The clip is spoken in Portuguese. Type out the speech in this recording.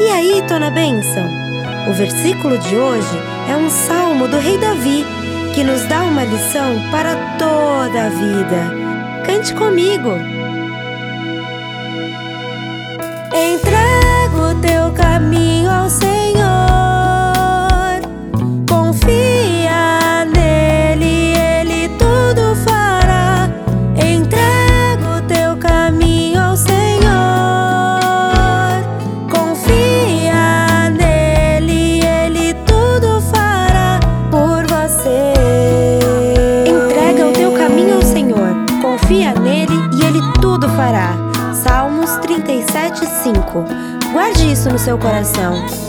E aí, tô na bênção? O versículo de hoje é um salmo do rei Davi que nos dá uma lição para toda a vida. Cante comigo! Entrega o teu caminho ao Senhor, confia confia nele e ele tudo fará. Salmos 37, 5. Guarde isso no seu coração.